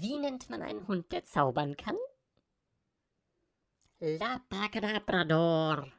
Wie nennt man einen Hund, der zaubern kann? Labrador.